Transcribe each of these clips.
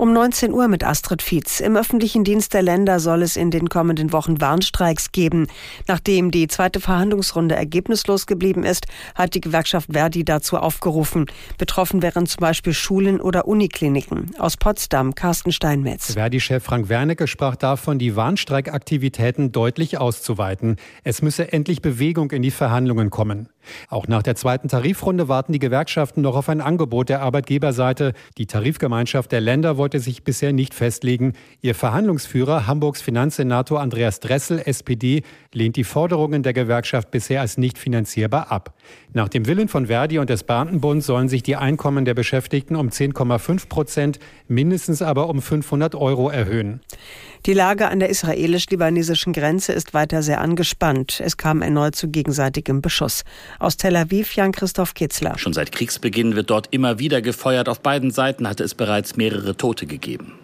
Um 19 Uhr mit Astrid Fietz. Im öffentlichen Dienst der Länder soll es in den kommenden Wochen Warnstreiks geben. Nachdem die zweite Verhandlungsrunde ergebnislos geblieben ist, hat die Gewerkschaft Verdi dazu aufgerufen. Betroffen wären zum Beispiel Schulen oder Unikliniken. Aus Potsdam, Carsten Steinmetz. Verdi-Chef Frank Wernicke sprach davon, die Warnstreikaktivitäten deutlich auszuweiten. Es müsse endlich Bewegung in die Verhandlungen kommen. Auch nach der zweiten Tarifrunde warten die Gewerkschaften noch auf ein Angebot der Arbeitgeberseite. Die Tarifgemeinschaft der Länder wollte sich bisher nicht festlegen. Ihr Verhandlungsführer, Hamburgs Finanzsenator Andreas Dressel, SPD, lehnt die Forderungen der Gewerkschaft bisher als nicht finanzierbar ab. Nach dem Willen von Verdi und des Beamtenbunds sollen sich die Einkommen der Beschäftigten um 10,5 Prozent, mindestens aber um 500 Euro erhöhen. Die Lage an der israelisch-libanesischen Grenze ist weiter sehr angespannt. Es kam erneut zu gegenseitigem Beschuss. Aus Tel Aviv Jan-Christoph Kitzler. Schon seit Kriegsbeginn wird dort immer wieder gefeuert. Auf beiden Seiten hatte es bereits mehrere Tote gegeben.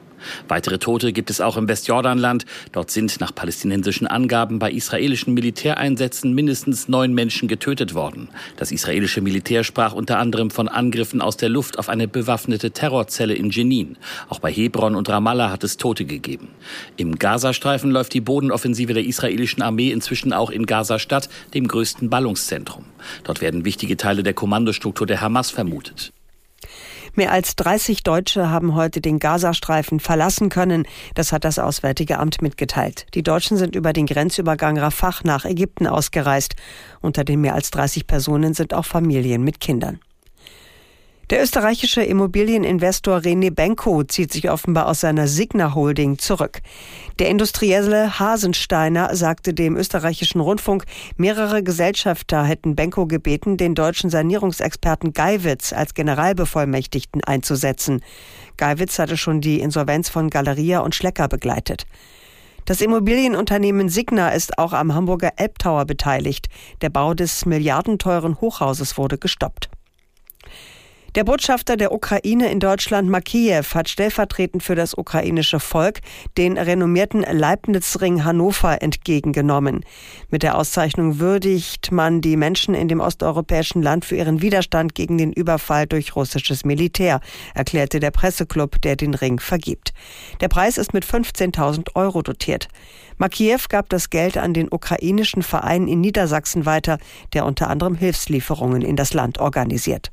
Weitere Tote gibt es auch im Westjordanland. Dort sind nach palästinensischen Angaben bei israelischen Militäreinsätzen mindestens neun Menschen getötet worden. Das israelische Militär sprach unter anderem von Angriffen aus der Luft auf eine bewaffnete Terrorzelle in Jenin. Auch bei Hebron und Ramallah hat es Tote gegeben. Im Gazastreifen läuft die Bodenoffensive der israelischen Armee inzwischen auch in Gaza-Stadt, dem größten Ballungszentrum. Dort werden wichtige Teile der Kommandostruktur der Hamas vermutet. Mehr als 30 Deutsche haben heute den Gazastreifen verlassen können. Das hat das Auswärtige Amt mitgeteilt. Die Deutschen sind über den Grenzübergang Rafah nach Ägypten ausgereist. Unter den mehr als 30 Personen sind auch Familien mit Kindern. Der österreichische Immobilieninvestor René Benko zieht sich offenbar aus seiner Signa Holding zurück. Der Industrielle Hasensteiner sagte dem österreichischen Rundfunk, mehrere Gesellschafter hätten Benko gebeten, den deutschen Sanierungsexperten Geiwitz als Generalbevollmächtigten einzusetzen. Geiwitz hatte schon die Insolvenz von Galeria und Schlecker begleitet. Das Immobilienunternehmen Signa ist auch am Hamburger Elbtower beteiligt. Der Bau des milliardenteuren Hochhauses wurde gestoppt. Der Botschafter der Ukraine in Deutschland, Makiew, hat stellvertretend für das ukrainische Volk den renommierten Leibnizring Hannover entgegengenommen. Mit der Auszeichnung würdigt man die Menschen in dem osteuropäischen Land für ihren Widerstand gegen den Überfall durch russisches Militär, erklärte der Presseclub, der den Ring vergibt. Der Preis ist mit 15.000 Euro dotiert. Makiew gab das Geld an den ukrainischen Verein in Niedersachsen weiter, der unter anderem Hilfslieferungen in das Land organisiert.